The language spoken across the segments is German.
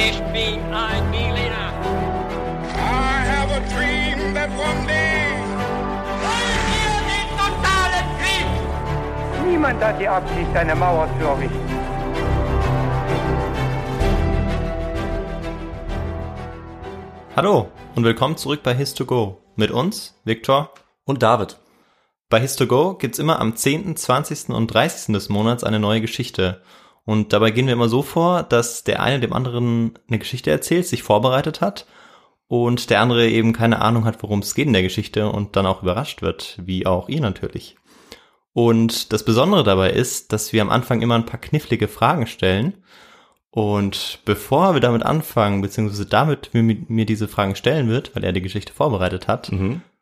Ich bin ein Berliner. I have a dream that one day. Wollen wir den totalen Krieg? Niemand hat die Absicht, eine Mauer zu errichten. Hallo und willkommen zurück bei His2Go. Mit uns, Viktor. Und David. Bei His2Go gibt's immer am 10., 20. und 30. des Monats eine neue Geschichte. Und dabei gehen wir immer so vor, dass der eine dem anderen eine Geschichte erzählt, sich vorbereitet hat und der andere eben keine Ahnung hat, worum es geht in der Geschichte und dann auch überrascht wird, wie auch ihr natürlich. Und das Besondere dabei ist, dass wir am Anfang immer ein paar knifflige Fragen stellen. Und bevor wir damit anfangen, beziehungsweise damit mir, mir diese Fragen stellen wird, weil er die Geschichte vorbereitet hat,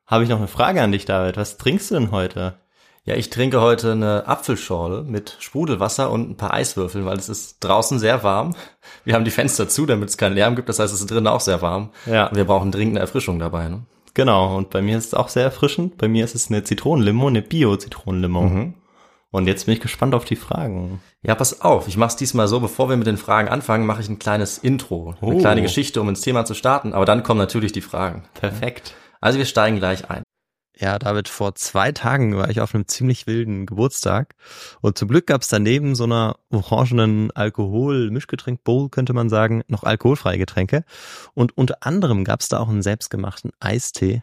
habe ich noch eine Frage an dich, David. Was trinkst du denn heute? Ja, ich trinke heute eine Apfelschorle mit Sprudelwasser und ein paar Eiswürfeln, weil es ist draußen sehr warm. Wir haben die Fenster zu, damit es keinen Lärm gibt. Das heißt, es ist drinnen auch sehr warm. Ja. Und wir brauchen dringend eine Erfrischung dabei. Ne? Genau, und bei mir ist es auch sehr erfrischend. Bei mir ist es eine Zitronenlimo, eine Bio-Zitronenlimo. Und jetzt bin ich gespannt auf die Fragen. Ja, pass auf. Ich mache es diesmal so, bevor wir mit den Fragen anfangen, mache ich ein kleines Intro. Eine Oh. kleine Geschichte, um ins Thema zu starten. Aber dann kommen natürlich die Fragen. Perfekt. Also wir steigen gleich ein. Ja, David, vor zwei Tagen war ich auf einem ziemlich wilden Geburtstag und zum Glück gab es daneben so einer orangenen Alkohol-Mischgetränk-Bowl, könnte man sagen, noch alkoholfreie Getränke. Und unter anderem gab es da auch einen selbstgemachten Eistee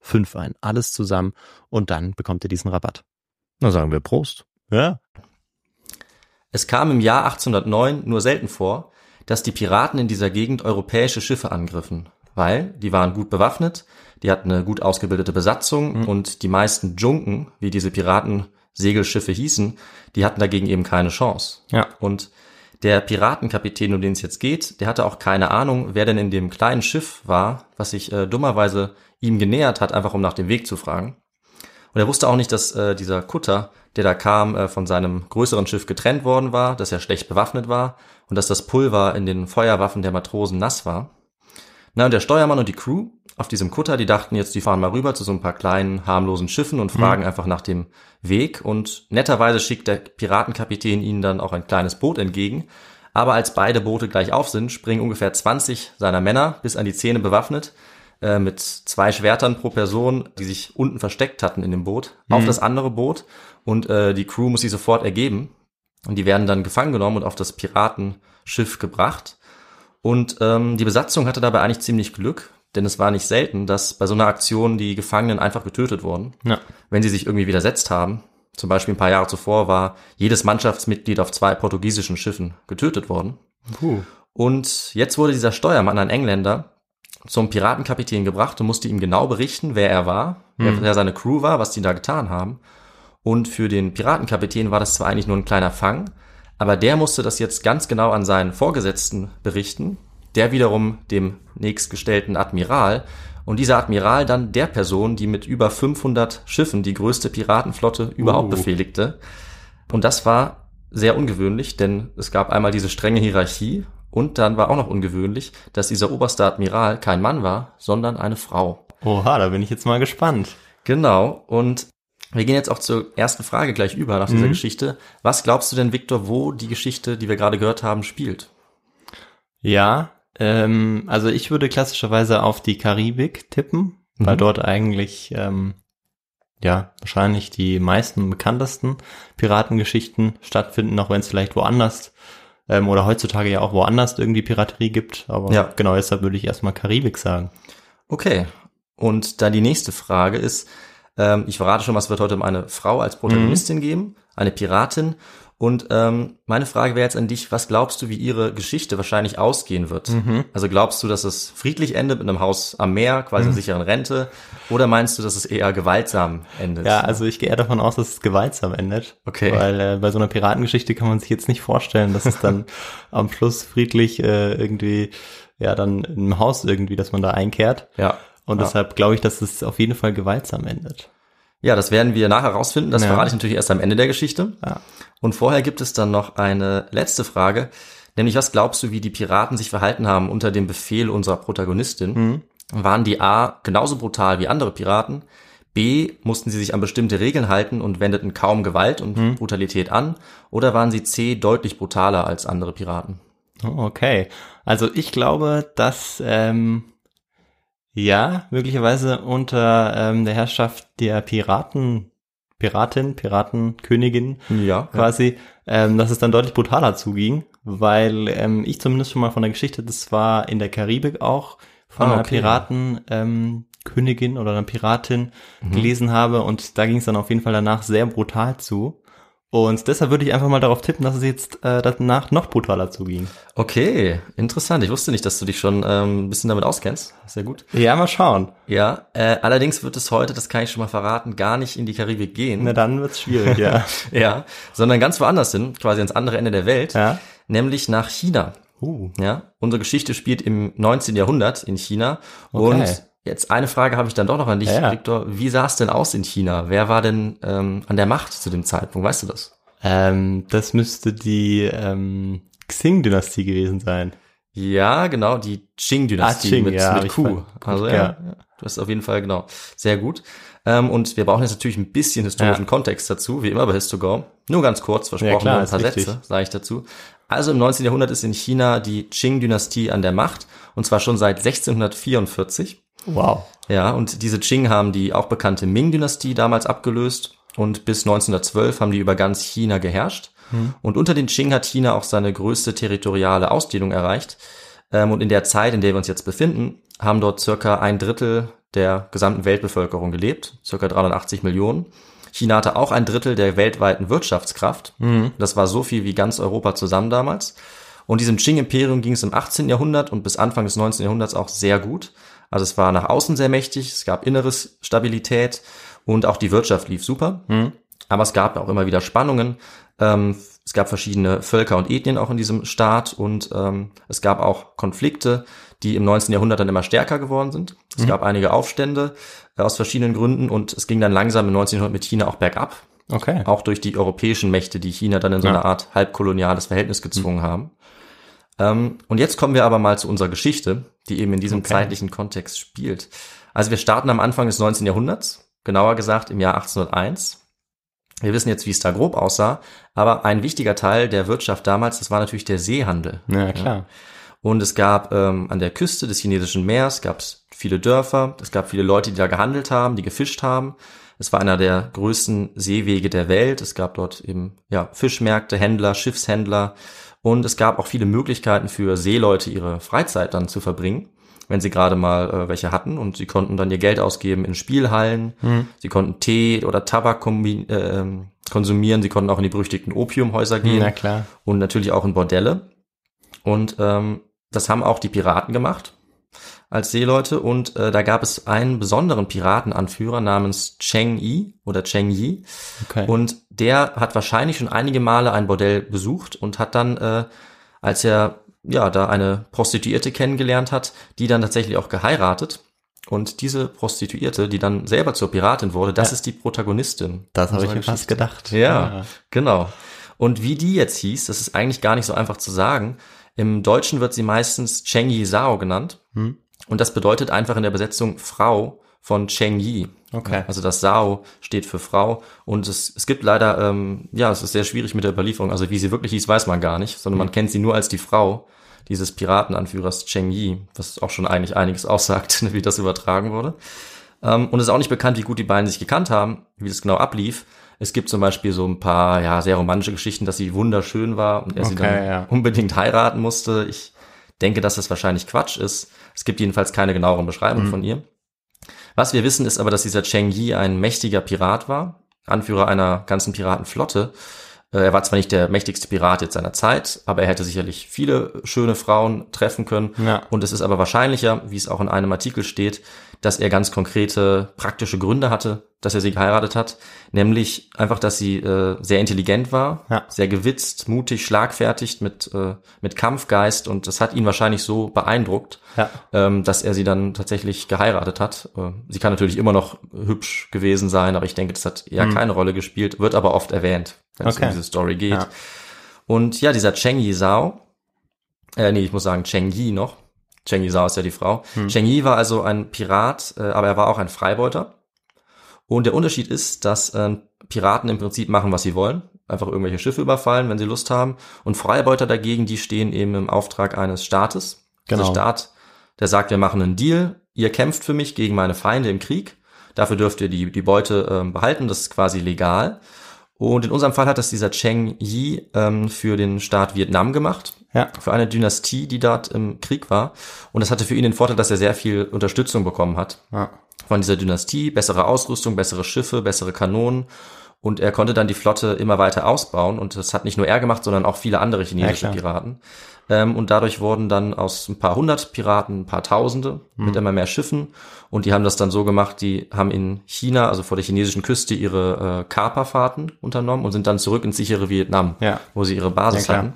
5 ein. Alles zusammen und dann bekommt ihr diesen Rabatt. Na sagen wir Prost. Ja. Es kam im Jahr 1809 nur selten vor, dass die Piraten in dieser Gegend europäische Schiffe angriffen, weil die waren gut bewaffnet, die hatten eine gut ausgebildete Besatzung und die meisten Junken, wie diese Piraten Segelschiffe hießen, die hatten dagegen eben keine Chance. Ja. Und Der Piratenkapitän, um den es jetzt geht, der hatte auch keine Ahnung, wer denn in dem kleinen Schiff war, was sich äh, dummerweise ihm genähert hat, einfach um nach dem Weg zu fragen. Und er wusste auch nicht, dass äh, dieser Kutter, der da kam, äh, von seinem größeren Schiff getrennt worden war, dass er schlecht bewaffnet war und dass das Pulver in den Feuerwaffen der Matrosen nass war. Na, und der Steuermann und die Crew auf diesem Kutter, die dachten jetzt, die fahren mal rüber zu so ein paar kleinen, harmlosen Schiffen und fragen mhm. einfach nach dem Weg. Und netterweise schickt der Piratenkapitän ihnen dann auch ein kleines Boot entgegen. Aber als beide Boote gleich auf sind, springen ungefähr 20 seiner Männer bis an die Zähne bewaffnet äh, mit zwei Schwertern pro Person, die sich unten versteckt hatten in dem Boot, mhm. auf das andere Boot und äh, die Crew muss sich sofort ergeben und die werden dann gefangen genommen und auf das Piratenschiff gebracht. Und ähm, die Besatzung hatte dabei eigentlich ziemlich Glück, denn es war nicht selten, dass bei so einer Aktion die Gefangenen einfach getötet wurden, ja. wenn sie sich irgendwie widersetzt haben. Zum Beispiel ein paar Jahre zuvor war jedes Mannschaftsmitglied auf zwei portugiesischen Schiffen getötet worden. Puh. Und jetzt wurde dieser Steuermann, ein Engländer, zum Piratenkapitän gebracht und musste ihm genau berichten, wer er war, mhm. wer seine Crew war, was die da getan haben. Und für den Piratenkapitän war das zwar eigentlich nur ein kleiner Fang, aber der musste das jetzt ganz genau an seinen Vorgesetzten berichten, der wiederum dem nächstgestellten Admiral und dieser Admiral dann der Person, die mit über 500 Schiffen die größte Piratenflotte überhaupt uh. befehligte. Und das war sehr ungewöhnlich, denn es gab einmal diese strenge Hierarchie und dann war auch noch ungewöhnlich, dass dieser oberste Admiral kein Mann war, sondern eine Frau. Oha, da bin ich jetzt mal gespannt. Genau. Und wir gehen jetzt auch zur ersten Frage gleich über nach dieser mhm. Geschichte. Was glaubst du denn, Victor, wo die Geschichte, die wir gerade gehört haben, spielt? Ja, ähm, also ich würde klassischerweise auf die Karibik tippen, mhm. weil dort eigentlich ähm, ja wahrscheinlich die meisten bekanntesten Piratengeschichten stattfinden, auch wenn es vielleicht woanders ähm, oder heutzutage ja auch woanders irgendwie Piraterie gibt. Aber ja. genau deshalb würde ich erstmal Karibik sagen. Okay. Und dann die nächste Frage ist, ähm, ich verrate schon, was wird heute um eine Frau als Protagonistin mhm. geben, eine Piratin. Und ähm, meine Frage wäre jetzt an dich, was glaubst du, wie ihre Geschichte wahrscheinlich ausgehen wird? Mhm. Also glaubst du, dass es friedlich endet mit einem Haus am Meer, quasi mhm. einer sicheren Rente? Oder meinst du, dass es eher gewaltsam endet? Ja, also ich gehe eher davon aus, dass es gewaltsam endet. Okay. Weil äh, bei so einer Piratengeschichte kann man sich jetzt nicht vorstellen, dass es dann am Schluss friedlich äh, irgendwie, ja, dann im Haus irgendwie, dass man da einkehrt. Ja. Und ja. deshalb glaube ich, dass es auf jeden Fall gewaltsam endet. Ja, das werden wir nachher rausfinden. Das ja. verrate ich natürlich erst am Ende der Geschichte. Ja. Und vorher gibt es dann noch eine letzte Frage, nämlich was glaubst du, wie die Piraten sich verhalten haben unter dem Befehl unserer Protagonistin? Mhm. Waren die A genauso brutal wie andere Piraten? B mussten sie sich an bestimmte Regeln halten und wendeten kaum Gewalt und mhm. Brutalität an? Oder waren sie C deutlich brutaler als andere Piraten? Okay, also ich glaube, dass ähm, ja, möglicherweise unter ähm, der Herrschaft der Piraten, Piratin, Piratenkönigin ja, quasi, ja. Ähm, dass es dann deutlich brutaler zuging, weil ähm, ich zumindest schon mal von der Geschichte, das war in der Karibik auch, von ah, einer okay. Piraten, ähm, Königin oder einer Piratin mhm. gelesen habe und da ging es dann auf jeden Fall danach sehr brutal zu. Und deshalb würde ich einfach mal darauf tippen, dass es jetzt äh, danach noch brutaler zuging. Okay, interessant. Ich wusste nicht, dass du dich schon ähm, ein bisschen damit auskennst. Sehr gut. Ja, mal schauen. Ja, äh, allerdings wird es heute, das kann ich schon mal verraten, gar nicht in die Karibik gehen. Na, dann wird's schwierig, ja. ja, sondern ganz woanders hin, quasi ans andere Ende der Welt, ja. nämlich nach China. Uh. Ja, unsere Geschichte spielt im 19. Jahrhundert in China okay. und Jetzt eine Frage habe ich dann doch noch an dich, ja, ja. Victor. Wie sah es denn aus in China? Wer war denn ähm, an der Macht zu dem Zeitpunkt? Weißt du das? Ähm, das müsste die ähm, Xing-Dynastie gewesen sein. Ja, genau, die Qing-Dynastie ah, Qing, mit, ja, mit Q. Also ja, ja, du hast auf jeden Fall, genau, sehr gut. Ähm, und wir brauchen jetzt natürlich ein bisschen historischen ja. Kontext dazu, wie immer bei Histogo. Nur ganz kurz, versprochen, ja, klar, ein paar Sätze sage ich dazu. Also im 19. Jahrhundert ist in China die Qing-Dynastie an der Macht, und zwar schon seit 1644. Wow. Ja, und diese Qing haben die auch bekannte Ming-Dynastie damals abgelöst und bis 1912 haben die über ganz China geherrscht. Hm. Und unter den Qing hat China auch seine größte territoriale Ausdehnung erreicht. Ähm, und in der Zeit, in der wir uns jetzt befinden, haben dort circa ein Drittel der gesamten Weltbevölkerung gelebt, circa 380 Millionen. China hatte auch ein Drittel der weltweiten Wirtschaftskraft. Mhm. Das war so viel wie ganz Europa zusammen damals. Und diesem Qing-Imperium ging es im 18. Jahrhundert und bis Anfang des 19. Jahrhunderts auch sehr gut. Also es war nach außen sehr mächtig, es gab inneres Stabilität und auch die Wirtschaft lief super. Mhm. Aber es gab auch immer wieder Spannungen. Ähm, es gab verschiedene Völker und Ethnien auch in diesem Staat und ähm, es gab auch Konflikte, die im 19. Jahrhundert dann immer stärker geworden sind. Es mhm. gab einige Aufstände äh, aus verschiedenen Gründen und es ging dann langsam im 1900 mit China auch bergab. Okay. Auch durch die europäischen Mächte, die China dann in so ja. eine Art halbkoloniales Verhältnis gezwungen mhm. haben. Ähm, und jetzt kommen wir aber mal zu unserer Geschichte, die eben in diesem okay. zeitlichen Kontext spielt. Also wir starten am Anfang des 19. Jahrhunderts, genauer gesagt im Jahr 1801. Wir wissen jetzt, wie es da grob aussah, aber ein wichtiger Teil der Wirtschaft damals, das war natürlich der Seehandel. Ja, klar. Ja. Und es gab ähm, an der Küste des chinesischen Meers gab es viele Dörfer, es gab viele Leute, die da gehandelt haben, die gefischt haben. Es war einer der größten Seewege der Welt. Es gab dort eben ja Fischmärkte, Händler, Schiffshändler und es gab auch viele Möglichkeiten für Seeleute, ihre Freizeit dann zu verbringen wenn sie gerade mal äh, welche hatten und sie konnten dann ihr Geld ausgeben in Spielhallen, mhm. sie konnten Tee oder Tabak äh, konsumieren, sie konnten auch in die berüchtigten Opiumhäuser gehen Na klar. und natürlich auch in Bordelle. Und ähm, das haben auch die Piraten gemacht als Seeleute und äh, da gab es einen besonderen Piratenanführer namens Cheng Yi oder Cheng Yi okay. und der hat wahrscheinlich schon einige Male ein Bordell besucht und hat dann, äh, als er ja, da eine Prostituierte kennengelernt hat, die dann tatsächlich auch geheiratet. Und diese Prostituierte, die dann selber zur Piratin wurde, das ja. ist die Protagonistin. Das habe ich mir fast gedacht. Ja, ja, genau. Und wie die jetzt hieß, das ist eigentlich gar nicht so einfach zu sagen. Im Deutschen wird sie meistens Cheng Yi Sao genannt. Hm. Und das bedeutet einfach in der Besetzung Frau von Cheng Yi. Okay. Also das Sao steht für Frau und es, es gibt leider, ähm, ja, es ist sehr schwierig mit der Überlieferung. Also wie sie wirklich hieß, weiß man gar nicht, sondern mhm. man kennt sie nur als die Frau dieses Piratenanführers Cheng Yi, was auch schon eigentlich einiges aussagt, wie das übertragen wurde. Ähm, und es ist auch nicht bekannt, wie gut die beiden sich gekannt haben, wie das genau ablief. Es gibt zum Beispiel so ein paar, ja, sehr romantische Geschichten, dass sie wunderschön war und er okay, sie dann ja. unbedingt heiraten musste. Ich denke, dass das wahrscheinlich Quatsch ist. Es gibt jedenfalls keine genaueren Beschreibungen mhm. von ihr. Was wir wissen, ist aber, dass dieser Cheng Yi ein mächtiger Pirat war, Anführer einer ganzen Piratenflotte. Äh, er war zwar nicht der mächtigste Pirat jetzt seiner Zeit, aber er hätte sicherlich viele schöne Frauen treffen können. Ja. Und es ist aber wahrscheinlicher, wie es auch in einem Artikel steht, dass er ganz konkrete praktische Gründe hatte, dass er sie geheiratet hat, nämlich einfach, dass sie äh, sehr intelligent war, ja. sehr gewitzt, mutig, schlagfertig mit äh, mit Kampfgeist und das hat ihn wahrscheinlich so beeindruckt, ja. ähm, dass er sie dann tatsächlich geheiratet hat. Äh, sie kann natürlich immer noch hübsch gewesen sein, aber ich denke, das hat eher mhm. keine Rolle gespielt, wird aber oft erwähnt, wenn okay. es um diese Story geht. Ja. Und ja, dieser Cheng Yizhao, äh, nee, ich muss sagen Cheng Yi noch, Cheng Yi Zhao ist ja die Frau. Hm. Cheng Yi war also ein Pirat, äh, aber er war auch ein Freibeuter. Und der Unterschied ist, dass äh, Piraten im Prinzip machen, was sie wollen. Einfach irgendwelche Schiffe überfallen, wenn sie Lust haben. Und Freibeuter dagegen, die stehen eben im Auftrag eines Staates. Genau. Der Staat, der sagt, wir machen einen Deal. Ihr kämpft für mich gegen meine Feinde im Krieg. Dafür dürft ihr die, die Beute äh, behalten. Das ist quasi legal. Und in unserem Fall hat das dieser Cheng Yi ähm, für den Staat Vietnam gemacht. Ja. Für eine Dynastie, die dort im Krieg war. Und das hatte für ihn den Vorteil, dass er sehr viel Unterstützung bekommen hat. Ja. Von dieser Dynastie, bessere Ausrüstung, bessere Schiffe, bessere Kanonen. Und er konnte dann die Flotte immer weiter ausbauen. Und das hat nicht nur er gemacht, sondern auch viele andere chinesische ja, Piraten. Ähm, und dadurch wurden dann aus ein paar hundert Piraten ein paar Tausende mhm. mit immer mehr Schiffen. Und die haben das dann so gemacht, die haben in China, also vor der chinesischen Küste, ihre äh, Kaperfahrten unternommen und sind dann zurück ins sichere Vietnam, ja. wo sie ihre Basis ja, hatten.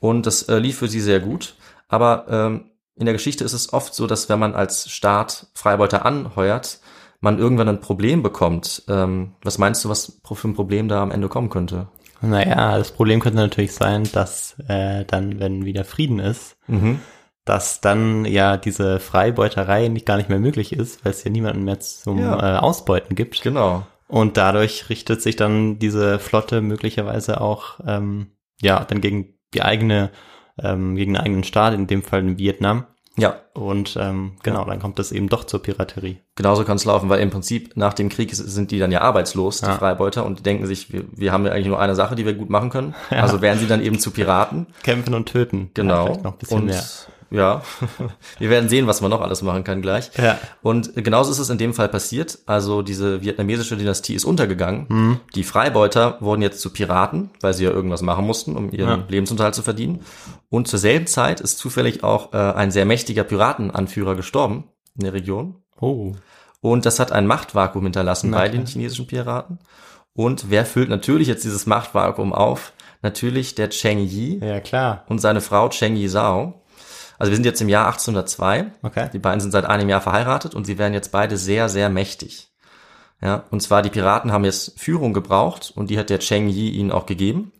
Und das äh, lief für sie sehr gut. Aber ähm, in der Geschichte ist es oft so, dass wenn man als Staat Freibeuter anheuert, man irgendwann ein Problem bekommt. Ähm, was meinst du, was für ein Problem da am Ende kommen könnte? Naja, das Problem könnte natürlich sein, dass äh, dann, wenn wieder Frieden ist, mhm. dass dann ja diese Freibeuterei nicht gar nicht mehr möglich ist, weil es ja niemanden mehr zum ja. äh, Ausbeuten gibt. Genau. Und dadurch richtet sich dann diese Flotte möglicherweise auch ähm, ja dann gegen die eigene, ähm, gegen den eigenen Staat, in dem Fall in Vietnam. Ja. Und ähm, genau, dann kommt es eben doch zur Piraterie. Genauso kann es laufen, weil im Prinzip nach dem Krieg sind die dann ja arbeitslos, die ja. Freibeuter, und die denken sich, wir, wir haben ja eigentlich nur eine Sache, die wir gut machen können. Ja. Also werden sie dann eben zu Piraten. Kämpfen und töten. Genau. Ja, noch ein bisschen und mehr. Ja, wir werden sehen, was man noch alles machen kann gleich. Ja. Und genauso ist es in dem Fall passiert. Also diese vietnamesische Dynastie ist untergegangen. Mhm. Die Freibeuter wurden jetzt zu Piraten, weil sie ja irgendwas machen mussten, um ihren ja. Lebensunterhalt zu verdienen. Und zur selben Zeit ist zufällig auch äh, ein sehr mächtiger Piratenanführer gestorben in der Region. Oh. Und das hat ein Machtvakuum hinterlassen Na, bei den chinesischen Piraten. Und wer füllt natürlich jetzt dieses Machtvakuum auf? Natürlich der Cheng Yi Ja, klar. und seine Frau Cheng Yi Zhao. Also wir sind jetzt im Jahr 1802. Okay. Die beiden sind seit einem Jahr verheiratet und sie werden jetzt beide sehr, sehr mächtig. Ja, und zwar die Piraten haben jetzt Führung gebraucht und die hat der Cheng Yi ihnen auch gegeben.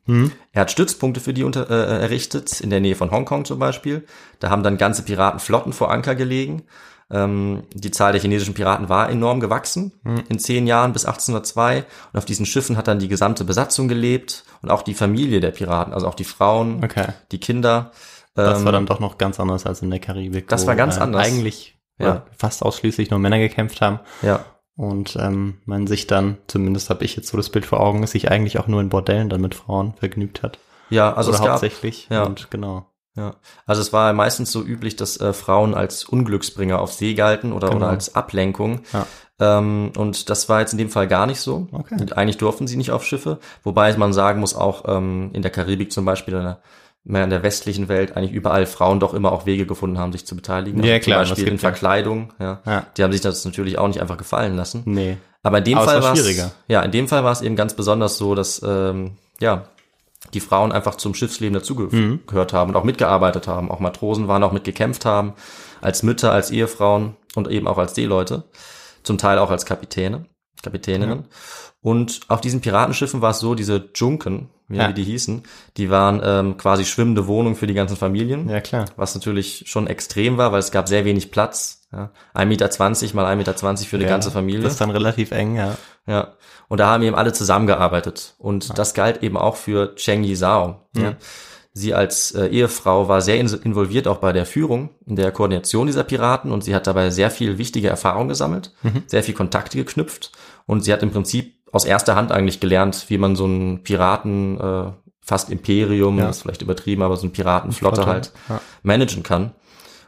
Er hat Stützpunkte für die unter, äh, errichtet, in der Nähe von Hongkong zum Beispiel. Da haben dann ganze Piratenflotten vor Anker gelegen. Ähm, die Zahl der chinesischen Piraten war enorm gewachsen in zehn Jahren bis 1802. Und auf diesen Schiffen hat dann die gesamte Besatzung gelebt und auch die Familie der Piraten, also auch die Frauen, Okay. die Kinder. Das Ähm, war dann doch noch ganz anders als in der Karibik. Das war ganz äh, anders. Eigentlich Ja. ja. fast ausschließlich nur Männer gekämpft haben. Ja, Und ähm, man sich dann, zumindest habe ich jetzt so das Bild vor Augen, sich eigentlich auch nur in Bordellen dann mit Frauen vergnügt hat. ja, also Oder es gab, hauptsächlich. ja. Und genau. Ja, also es war meistens so üblich, dass äh, Frauen als Unglücksbringer auf See galten oder, Genau. oder als Ablenkung. Ja. Ähm, und das war jetzt in dem Fall gar nicht so. Okay. Und eigentlich durften sie nicht auf Schiffe, wobei man sagen muss, auch ähm, in der Karibik zum Beispiel, mehr in der westlichen Welt, eigentlich überall Frauen doch immer auch Wege gefunden haben, sich zu beteiligen. Ja, klar, Zum Beispiel in ja. Verkleidung. Ja. Ja. Die haben sich das natürlich auch nicht einfach gefallen lassen. Nee. Aber in dem Aber Fall war es schwieriger. ja, in dem Fall war es eben ganz besonders so, dass ähm, ja die Frauen einfach zum Schiffsleben dazugehört Mhm. gehört haben und auch mitgearbeitet haben. Auch Matrosen waren auch mitgekämpft haben, als Mütter, als Ehefrauen und eben auch als Seeleute, zum Teil auch als Kapitäne, Kapitäninnen. Und auf diesen Piratenschiffen war es so, diese Junken, ja, Ja. wie die hießen, die waren ähm, quasi schwimmende Wohnungen für die ganzen Familien Ja, klar. was natürlich schon extrem war, weil es gab sehr wenig Platz. Ja. 1,20 Meter mal 1,20 Meter für die ja, ganze Familie. Das ist dann relativ eng, ja. Ja. Und da haben eben alle zusammengearbeitet. Und das galt eben auch für Cheng Yi Zhao. Ja. Sie als äh, Ehefrau war sehr in involviert auch bei der Führung, in der Koordination dieser Piraten und sie hat dabei sehr viel wichtige Erfahrung gesammelt, sehr viel Kontakte geknüpft und sie hat im Prinzip aus erster Hand eigentlich gelernt, wie man so einen Piraten, äh, fast Imperium, Ja. ist vielleicht übertrieben, aber so eine Piratenflotte Flotte, halt ja. managen kann.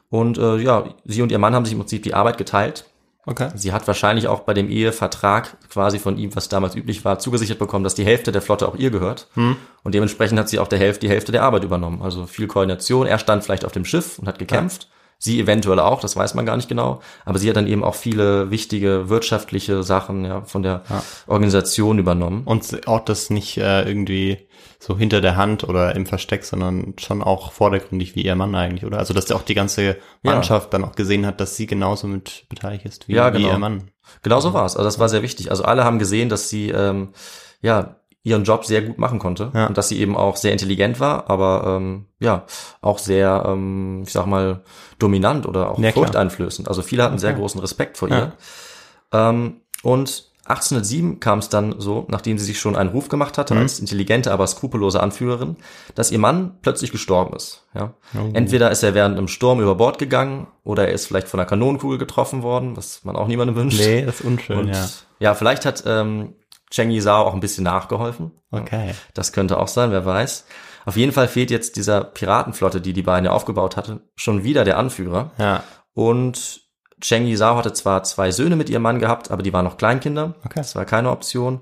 Und äh, ja, sie und ihr Mann haben sich im Prinzip die Arbeit geteilt. Okay. Sie hat wahrscheinlich auch bei dem Ehevertrag quasi von ihm, was damals üblich war, zugesichert bekommen, dass die Hälfte der Flotte auch ihr gehört. Und dementsprechend hat sie auch der Hälfte, die Hälfte der Arbeit übernommen. Also viel Koordination. Er stand vielleicht auf dem Schiff und hat gekämpft. Sie eventuell auch, das weiß man gar nicht genau. Aber sie hat dann eben auch viele wichtige wirtschaftliche Sachen ja, von der Organisation übernommen. Und auch das nicht äh, irgendwie so hinter der Hand oder im Versteck, sondern schon auch vordergründig wie ihr Mann eigentlich, oder? Also dass auch die ganze Mannschaft dann auch gesehen hat, dass sie genauso mit beteiligt ist wie, Ja, wie genau. ihr Mann. Genau so war es. Also das war sehr wichtig. Also alle haben gesehen, dass sie ähm, ja ihren Job sehr gut machen konnte Ja. und dass sie eben auch sehr intelligent war, aber ähm, ja auch sehr, ähm, ich sag mal, dominant oder auch Ja, furchteinflößend. Also viele hatten sehr großen Respekt vor ihr. Ähm, und 1807 kam es dann so, nachdem sie sich schon einen Ruf gemacht hatte Mhm. als intelligente, aber skrupellose Anführerin, dass ihr Mann plötzlich gestorben ist. Ja? Oh. Entweder ist er während einem Sturm über Bord gegangen oder er ist vielleicht von einer Kanonenkugel getroffen worden, was man auch niemandem wünscht. Nee, das ist unschön, Und ja. ja. vielleicht hat ähm, Cheng Yi Zhao auch ein bisschen nachgeholfen. Okay. Das könnte auch sein, wer weiß. Auf jeden Fall fehlt jetzt dieser Piratenflotte, die die beiden ja aufgebaut hatten, schon wieder der Anführer. Ja. Und Cheng Yi Zhao hatte zwar zwei Söhne mit ihrem Mann gehabt, aber die waren noch Kleinkinder. Okay. Das war keine Option.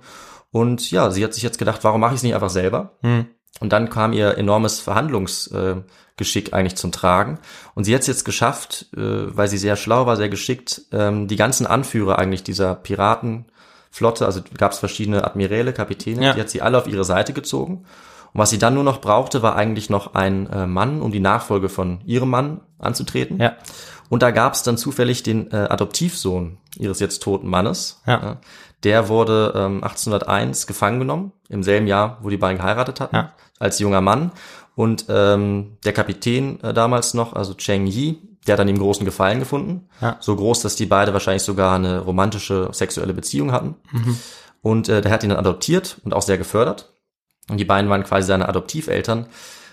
Und ja, sie hat sich jetzt gedacht, warum mache ich es nicht einfach selber? Hm. Und dann kam ihr enormes Verhandlungsgeschick eigentlich zum Tragen. Und sie hat es jetzt geschafft, äh, weil sie sehr schlau war, sehr geschickt, ähm, die ganzen Anführer eigentlich dieser Piratenflotte, also gab es verschiedene Admiräle, Kapitäne, Ja. die hat sie alle auf ihre Seite gezogen. Und was sie dann nur noch brauchte, war eigentlich noch ein äh, Mann, um die Nachfolge von ihrem Mann anzutreten. Ja. Und da gab es dann zufällig den äh, Adoptivsohn ihres jetzt toten Mannes. Ja. Der wurde ähm, 1801 gefangen genommen, im selben Jahr, wo die beiden geheiratet hatten, Ja. als junger Mann. Und ähm, der Kapitän äh, damals noch, also Cheng Yi, der hat dann ihm großen Gefallen gefunden. Ja. So groß, dass die beide wahrscheinlich sogar eine romantische sexuelle Beziehung hatten. Mhm. Und äh, der hat ihn dann adoptiert und auch sehr gefördert. Und die beiden waren quasi seine Adoptiveltern.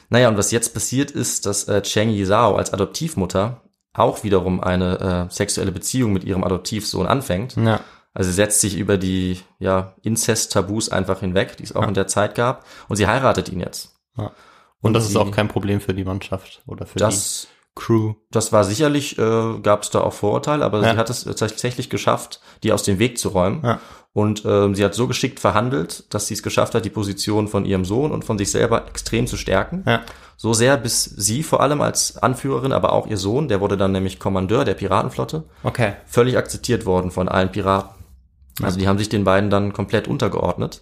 Naja, und was jetzt passiert ist, dass äh, Cheng Yi Zhao als Adoptivmutter auch wiederum eine äh, sexuelle Beziehung mit ihrem Adoptivsohn anfängt. Ja. Also sie setzt sich über die ja, Inzest-Tabus einfach hinweg, die es auch in der Zeit gab. Und sie heiratet ihn jetzt. ja. Und das ist sie- auch kein Problem für die Mannschaft oder für Das, die Crew. das war sicherlich, äh, gab es da auch Vorurteile, aber Ja. sie hat es tatsächlich geschafft, die aus dem Weg zu räumen. Ja. Und ähm, sie hat so geschickt verhandelt, dass sie es geschafft hat, die Position von ihrem Sohn und von sich selber extrem zu stärken. Ja. So sehr, bis sie vor allem als Anführerin, aber auch ihr Sohn, der wurde dann nämlich Kommandeur der Piratenflotte, Okay. völlig akzeptiert worden von allen Piraten. Also die haben sich den beiden dann komplett untergeordnet.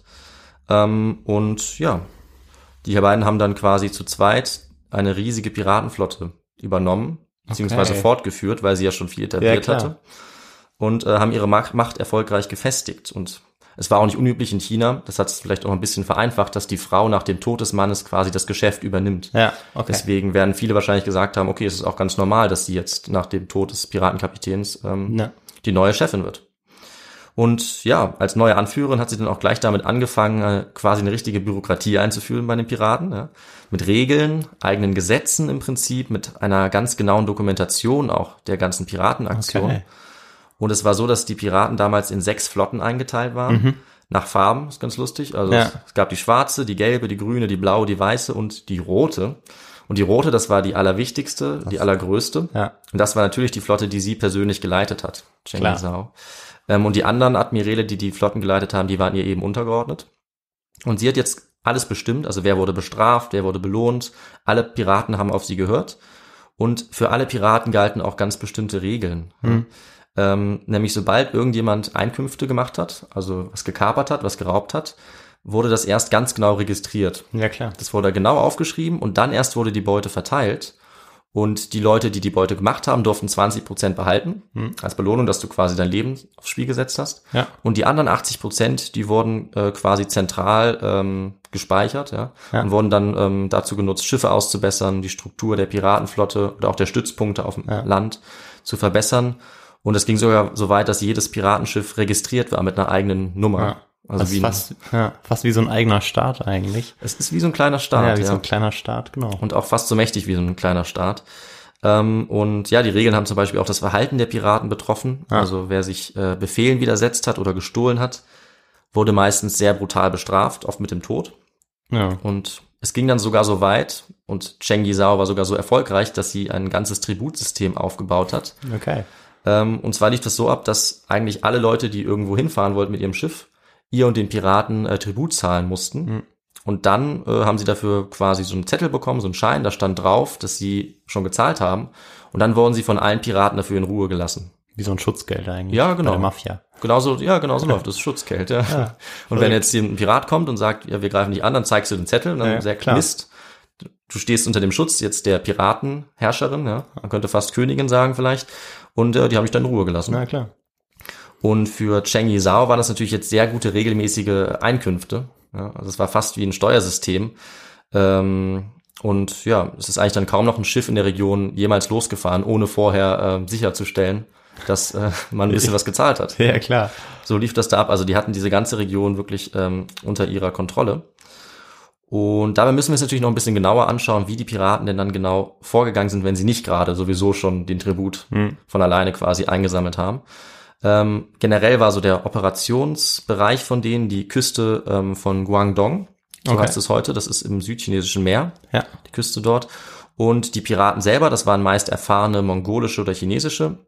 Ähm, und ja, die beiden haben dann quasi zu zweit eine riesige Piratenflotte übernommen, beziehungsweise Okay. fortgeführt, weil sie ja schon viel etabliert klar. hatte. Und äh, haben ihre Macht, Macht erfolgreich gefestigt. Und es war auch nicht unüblich in China, das hat es vielleicht auch ein bisschen vereinfacht, dass die Frau nach dem Tod des Mannes quasi das Geschäft übernimmt. Ja, okay. Deswegen werden viele wahrscheinlich gesagt haben, okay, es ist auch ganz normal, dass sie jetzt nach dem Tod des Piratenkapitäns ähm, Ja. die neue Chefin wird. Und ja, als neue Anführerin hat sie dann auch gleich damit angefangen, äh, quasi eine richtige Bürokratie einzuführen bei den Piraten. Ja. Mit Regeln, eigenen Gesetzen im Prinzip, mit einer ganz genauen Dokumentation auch der ganzen Piratenaktion. Okay. Und es war so, dass die Piraten damals in sechs Flotten eingeteilt waren. Nach Farben, ist ganz lustig. Also Mhm. Ja. es, es gab die schwarze, die gelbe, die grüne, die blaue, die weiße und die rote. Und die rote, das war die allerwichtigste, die allergrößte. Ja. Und das war natürlich die Flotte, die sie persönlich geleitet hat, Chen Klar. Yizhao. Ähm, und die anderen Admiräle, die die Flotten geleitet haben, die waren ihr eben untergeordnet. Und sie hat jetzt alles bestimmt, also wer wurde bestraft, wer wurde belohnt. Alle Piraten haben auf sie gehört. Und für alle Piraten galten auch ganz bestimmte Regeln. Ähm, nämlich sobald irgendjemand Einkünfte gemacht hat, also was gekapert hat, was geraubt hat, wurde das erst ganz genau registriert. Ja, klar. Das wurde genau aufgeschrieben und dann erst wurde die Beute verteilt. Und die Leute, die die Beute gemacht haben, durften 20 Prozent behalten, als Belohnung, dass du quasi dein Leben aufs Spiel gesetzt hast. Ja. Und die anderen 80 Prozent, die wurden äh, quasi zentral ähm, gespeichert ja, Ja. und wurden dann ähm, dazu genutzt, Schiffe auszubessern, die Struktur der Piratenflotte oder auch der Stützpunkte auf dem Ja. Land zu verbessern. Und es ging sogar so weit, dass jedes Piratenschiff registriert war mit einer eigenen Nummer. Ja. Also das wie ist fast, ja, fast wie so ein eigener Staat eigentlich. es ist wie so ein kleiner Staat. ja, wie ja. so ein kleiner Staat, genau. und auch fast so mächtig wie so ein kleiner Staat. Ähm, und ja, die Regeln haben zum Beispiel auch das Verhalten der Piraten betroffen. Ja. Also wer sich äh, Befehlen widersetzt hat oder gestohlen hat, wurde meistens sehr brutal bestraft, oft mit dem Tod. ja. Und es ging dann sogar so weit, und Cheng Yizhao war sogar so erfolgreich, dass sie ein ganzes Tributsystem aufgebaut hat. Okay. Ähm, und zwar lief das so ab, dass eigentlich alle Leute, die irgendwo hinfahren wollten mit ihrem Schiff, ihr und den Piraten äh, Tribut zahlen mussten. Mhm. Und dann äh, haben sie dafür quasi so einen Zettel bekommen, so einen Schein, da stand drauf, dass sie schon gezahlt haben. Und dann wurden sie von allen Piraten dafür in Ruhe gelassen. Wie so ein Schutzgeld eigentlich. Ja, genau. Bei der Mafia. Genauso, ja, genau so läuft das Schutzgeld, ja. und wenn jetzt ein Pirat kommt und sagt, ja, wir greifen dich an, dann zeigst du den Zettel und dann Ja, sagt, klar. Mist, du stehst unter dem Schutz jetzt der Piratenherrscherin, ja, man könnte fast Königin sagen vielleicht, und äh, die haben dich dann in Ruhe gelassen. Na klar. Und für Cheng Yizhao waren das natürlich jetzt sehr gute regelmäßige Einkünfte. Ja, also es war fast wie ein Steuersystem. Ähm, und ja, es ist eigentlich dann kaum noch ein Schiff in der Region jemals losgefahren, ohne vorher äh, sicherzustellen, dass äh, man ein bisschen was gezahlt hat. Ja, klar. So lief das da ab. Also die hatten diese ganze Region wirklich ähm, unter ihrer Kontrolle. Und dabei müssen wir uns natürlich noch ein bisschen genauer anschauen, wie die Piraten denn dann genau vorgegangen sind, wenn sie nicht gerade sowieso schon den Tribut von alleine quasi eingesammelt haben. Ähm, generell war so der Operationsbereich von denen die Küste ähm, von Guangdong, so Okay. heißt es heute, das ist im südchinesischen Meer, Ja. die Küste dort. Und die Piraten selber, das waren meist erfahrene mongolische oder chinesische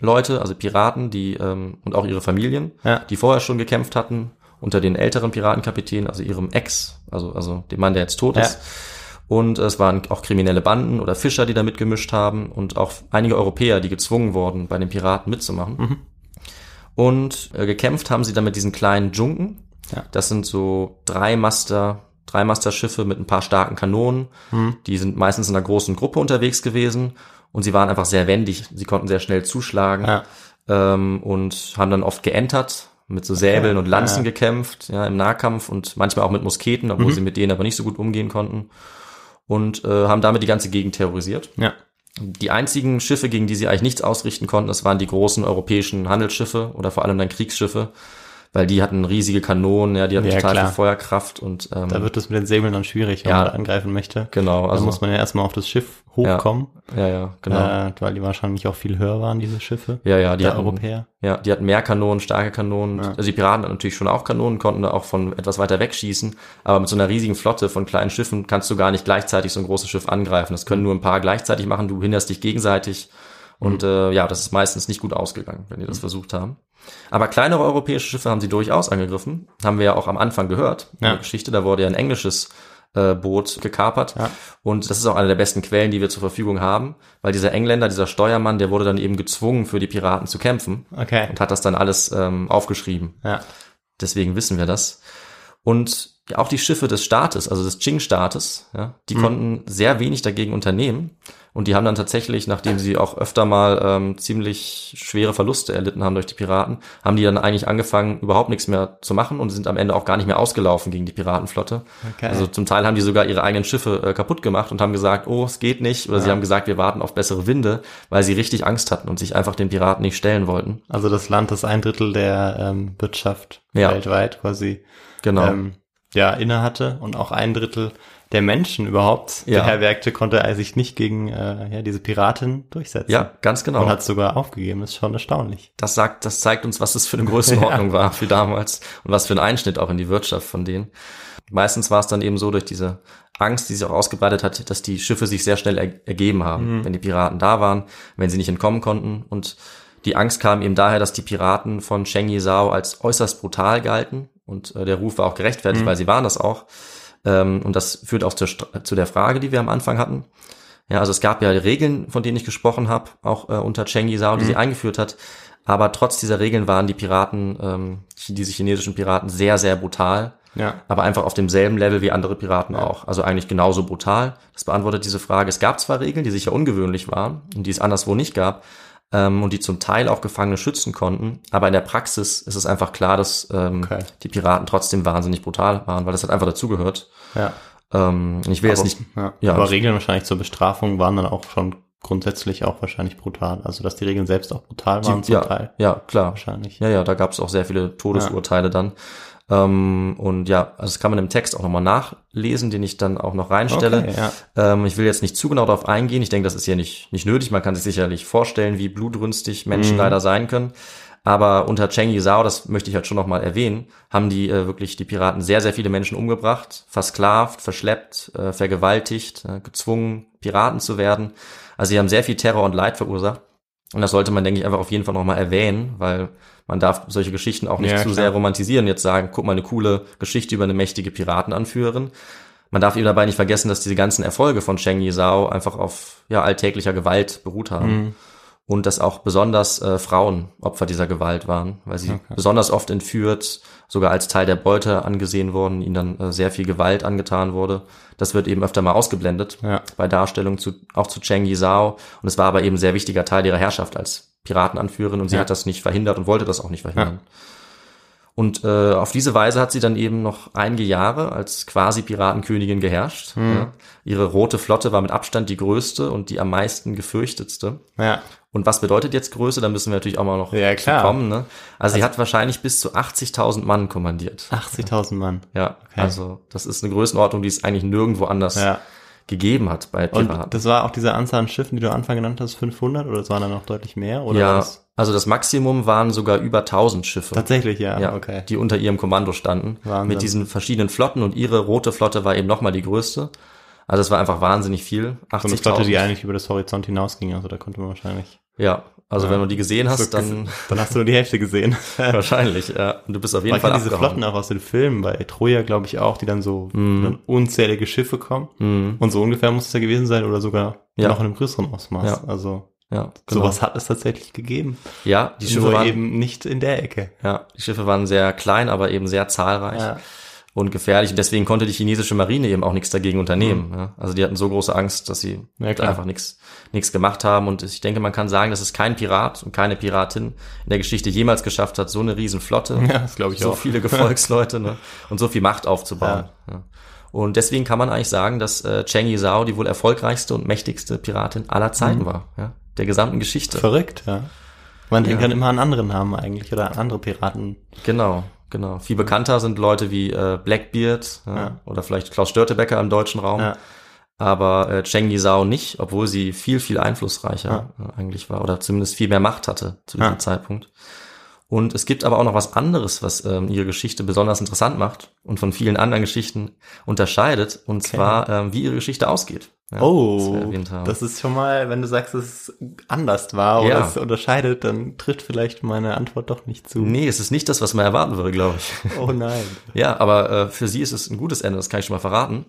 Leute, also Piraten, die ähm, und auch ihre Familien, Ja. die vorher schon gekämpft hatten unter den älteren Piratenkapitänen, also ihrem Ex, also also dem Mann, der jetzt tot Ja. ist. Und es waren auch kriminelle Banden oder Fischer, die da mitgemischt haben und auch einige Europäer, die gezwungen wurden, bei den Piraten mitzumachen. Mhm. Und äh, gekämpft haben sie dann mit diesen kleinen Junken. Ja. Das sind so drei Master, drei Master-Schiffe mit ein paar starken Kanonen. Mhm. Die sind meistens in einer großen Gruppe unterwegs gewesen und sie waren einfach sehr wendig. Sie konnten sehr schnell zuschlagen Ja. ähm, und haben dann oft geentert, mit so Säbeln und Lanzen Ja. gekämpft, ja, im Nahkampf und manchmal auch mit Musketen, obwohl Mhm. sie mit denen aber nicht so gut umgehen konnten. Und äh, haben damit die ganze Gegend terrorisiert. Ja. Die einzigen Schiffe, gegen die sie eigentlich nichts ausrichten konnten, das waren die großen europäischen Handelsschiffe oder vor allem dann Kriegsschiffe, weil die hatten riesige Kanonen, ja, die hatten Ja, total klar. viel Feuerkraft und ähm, Da wird es mit den Säbeln dann schwierig, wenn Ja. man da angreifen möchte. genau, Also also muss man ja erstmal auf das Schiff hochkommen, ja, ja, genau. äh, weil die wahrscheinlich auch viel höher waren, diese Schiffe. ja, ja, die hatten, Europäer. ja, die hatten mehr Kanonen, starke Kanonen. Ja. Also die Piraten hatten natürlich schon auch Kanonen, konnten da auch von etwas weiter weg schießen, aber mit so einer riesigen Flotte von kleinen Schiffen kannst du gar nicht gleichzeitig so ein großes Schiff angreifen. Das können nur ein paar gleichzeitig machen, du hinderst dich gegenseitig. Und äh, ja, das ist meistens nicht gut ausgegangen, wenn die das versucht haben. Aber kleinere europäische Schiffe haben sie durchaus angegriffen. Haben wir ja auch am Anfang gehört in Ja. der Geschichte. Da wurde ja ein englisches äh, Boot gekapert. Ja. Und das ist auch eine der besten Quellen, die wir zur Verfügung haben, weil dieser Engländer, dieser Steuermann, der wurde dann eben gezwungen, für die Piraten zu kämpfen Okay. und hat das dann alles ähm, aufgeschrieben. Ja. Deswegen wissen wir das. Und ja, auch die Schiffe des Staates, also des Qing-Staates, ja, die konnten sehr wenig dagegen unternehmen. Und die haben dann tatsächlich, nachdem sie auch öfter mal ähm, ziemlich schwere Verluste erlitten haben durch die Piraten, haben die dann eigentlich angefangen, überhaupt nichts mehr zu machen und sind am Ende auch gar nicht mehr ausgelaufen gegen die Piratenflotte. Okay. Also zum Teil haben die sogar ihre eigenen Schiffe äh, kaputt gemacht und haben gesagt, oh, es geht nicht. Oder sie haben gesagt, wir warten auf bessere Winde, weil sie richtig Angst hatten und sich einfach den Piraten nicht stellen wollten. Also das Land, das ein Drittel der ähm, Wirtschaft Ja. weltweit quasi Genau. ähm, ja, inne hatte und auch ein Drittel der Menschen überhaupt Ja. beherbergte, konnte er sich nicht gegen äh, ja, diese Piratin durchsetzen. ja, ganz genau. Und hat sogar aufgegeben. Das ist schon erstaunlich. das sagt, das zeigt uns, was das für eine Größenordnung war für damals und was für ein Einschnitt auch in die Wirtschaft von denen. Meistens war es dann eben so durch diese Angst, die sich auch ausgebreitet hat, dass die Schiffe sich sehr schnell er ergeben haben, wenn die Piraten da waren, wenn sie nicht entkommen konnten. Und die Angst kam eben daher, dass die Piraten von Cheng Yizhao als äußerst brutal galten. Und äh, der Ruf war auch gerechtfertigt, weil sie waren das auch. Ähm, und das führt auch zur, zu der Frage, die wir am Anfang hatten. Ja, also es gab ja Regeln, von denen ich gesprochen habe, auch äh, unter Cheng Yizhao, die sie eingeführt hat. Aber trotz dieser Regeln waren die Piraten, ähm, diese chinesischen Piraten, sehr, sehr brutal. Ja. Aber einfach auf demselben Level wie andere Piraten auch. Also eigentlich genauso brutal. Das beantwortet diese Frage. Es gab zwar Regeln, die sicher ungewöhnlich waren und die es anderswo nicht gab ähm, und die zum Teil auch Gefangene schützen konnten. Aber in der Praxis ist es einfach klar, dass ähm, Okay. die Piraten trotzdem wahnsinnig brutal waren, weil das hat einfach dazugehört. Ja. Ähm, ich will jetzt Aber- nicht Ja. Ja. Aber Regeln wahrscheinlich zur Bestrafung waren dann auch schon grundsätzlich auch wahrscheinlich brutal. Also dass die Regeln selbst auch brutal waren zum ja, Teil. ja, klar. Wahrscheinlich. Ja, ja, da gab es auch sehr viele Todesurteile dann. Ähm, und ja, also das kann man im Text auch nochmal nachlesen, den ich dann auch noch reinstelle. Okay, ja. ähm, ich will jetzt nicht zu genau darauf eingehen. Ich denke, das ist hier nicht, nicht nötig. Man kann sich sicherlich vorstellen, wie blutrünstig Menschen Mhm. leider sein können. Aber unter Cheng Yizhao, das möchte ich halt schon nochmal erwähnen, haben die äh, wirklich die Piraten sehr, sehr viele Menschen umgebracht, versklavt, verschleppt, äh, vergewaltigt, äh, gezwungen, Piraten zu werden. Also sie haben sehr viel Terror und Leid verursacht. Und das sollte man, denke ich, einfach auf jeden Fall nochmal erwähnen, weil man darf solche Geschichten auch nicht Ja, zu klar. sehr romantisieren. Jetzt sagen, guck mal, eine coole Geschichte über eine mächtige Piratenanführerin. Man darf eben dabei nicht vergessen, dass diese ganzen Erfolge von Cheng Yizhao einfach auf ja, alltäglicher Gewalt beruht haben. Mhm. Und dass auch besonders äh, Frauen Opfer dieser Gewalt waren, weil sie besonders oft entführt, sogar als Teil der Beute angesehen wurden, ihnen dann äh, sehr viel Gewalt angetan wurde. Das wird eben öfter mal ausgeblendet Ja. bei Darstellung zu, auch zu Cheng Yizhao. Und es war aber eben sehr wichtiger Teil ihrer Herrschaft als Piratenanführerin und sie Ja. hat das nicht verhindert und wollte das auch nicht verhindern. Und äh, auf diese Weise hat sie dann eben noch einige Jahre als quasi Piratenkönigin geherrscht. Hm. Ja. Ihre rote Flotte war mit Abstand die größte und die am meisten gefürchtetste. Ja. Und was bedeutet jetzt Größe? Da müssen wir natürlich auch mal noch Ja, klar. kommen. Ne? Also, sie hat wahrscheinlich bis zu 80.000 Mann kommandiert. 80.000 Mann. Ja, also das ist eine Größenordnung, die es eigentlich nirgendwo anders Ja. gegeben hat bei Piraten. Und das war auch diese Anzahl an Schiffen, die du am Anfang genannt hast, 500 oder es waren dann noch deutlich mehr? Oder ja, das also das Maximum waren sogar über 1000 Schiffe. tatsächlich, ja, ja, okay. die unter ihrem Kommando standen. Wahnsinn. Mit diesen verschiedenen Flotten und ihre rote Flotte war eben nochmal die größte. Also es war einfach wahnsinnig viel. So eine Flotte, die 80.000. eigentlich über das Horizont hinausging, also da konnte man wahrscheinlich. Ja, also Ja. wenn du die gesehen hast, dann Dann hast du nur die Hälfte gesehen. wahrscheinlich. Ja. Und du bist auf jeden Man Fall diese. Flotten auch aus den Filmen, bei Troja glaube ich auch, die dann so Mhm. dann unzählige Schiffe kommen. Und so ungefähr muss es ja gewesen sein oder sogar Ja. noch in einem größeren Ausmaß. Ja. Also Ja, genau. sowas hat es tatsächlich gegeben. Ja, die Schiffe Nur waren eben nicht in der Ecke. Ja, die Schiffe waren sehr klein, aber eben sehr zahlreich Ja. Und gefährlich. Und deswegen konnte die chinesische Marine eben auch nichts dagegen unternehmen. Ja. Also die hatten so große Angst, dass sie Mhm. Ja, einfach nichts nichts gemacht haben. Und ich denke, man kann sagen, dass es kein Pirat und keine Piratin in der Geschichte jemals geschafft hat, so eine Riesenflotte, Ja, das ich so auch. viele Gefolgsleute ne, und so viel Macht aufzubauen. Ja. Und deswegen kann man eigentlich sagen, dass äh, Cheng Yizhao die wohl erfolgreichste und mächtigste Piratin aller Zeiten Mhm. war. Ja, der gesamten Geschichte. Verrückt, ja. Man denkt dann immer an andere Namen eigentlich oder an andere Piraten. Genau, genau. Viel bekannter sind Leute wie äh, Blackbeard ja, Ja. oder vielleicht Klaus Störtebecker im deutschen Raum. Ja. Aber äh, Cheng Yizhao nicht, obwohl sie viel, viel einflussreicher äh, eigentlich war oder zumindest viel mehr Macht hatte zu diesem. Zeitpunkt. Und es gibt aber auch noch was anderes, was ähm, ihre Geschichte besonders interessant macht und von vielen anderen Geschichten unterscheidet, und zwar ähm, wie ihre Geschichte ausgeht. Ja, oh, das das ist schon mal, wenn du sagst, dass es anders war oder Ja. es unterscheidet, dann trifft vielleicht meine Antwort doch nicht zu. Nee, es ist nicht das, was man erwarten würde, glaube ich. Oh nein. Ja, aber äh, für sie ist es ein gutes Ende, das kann ich schon mal verraten.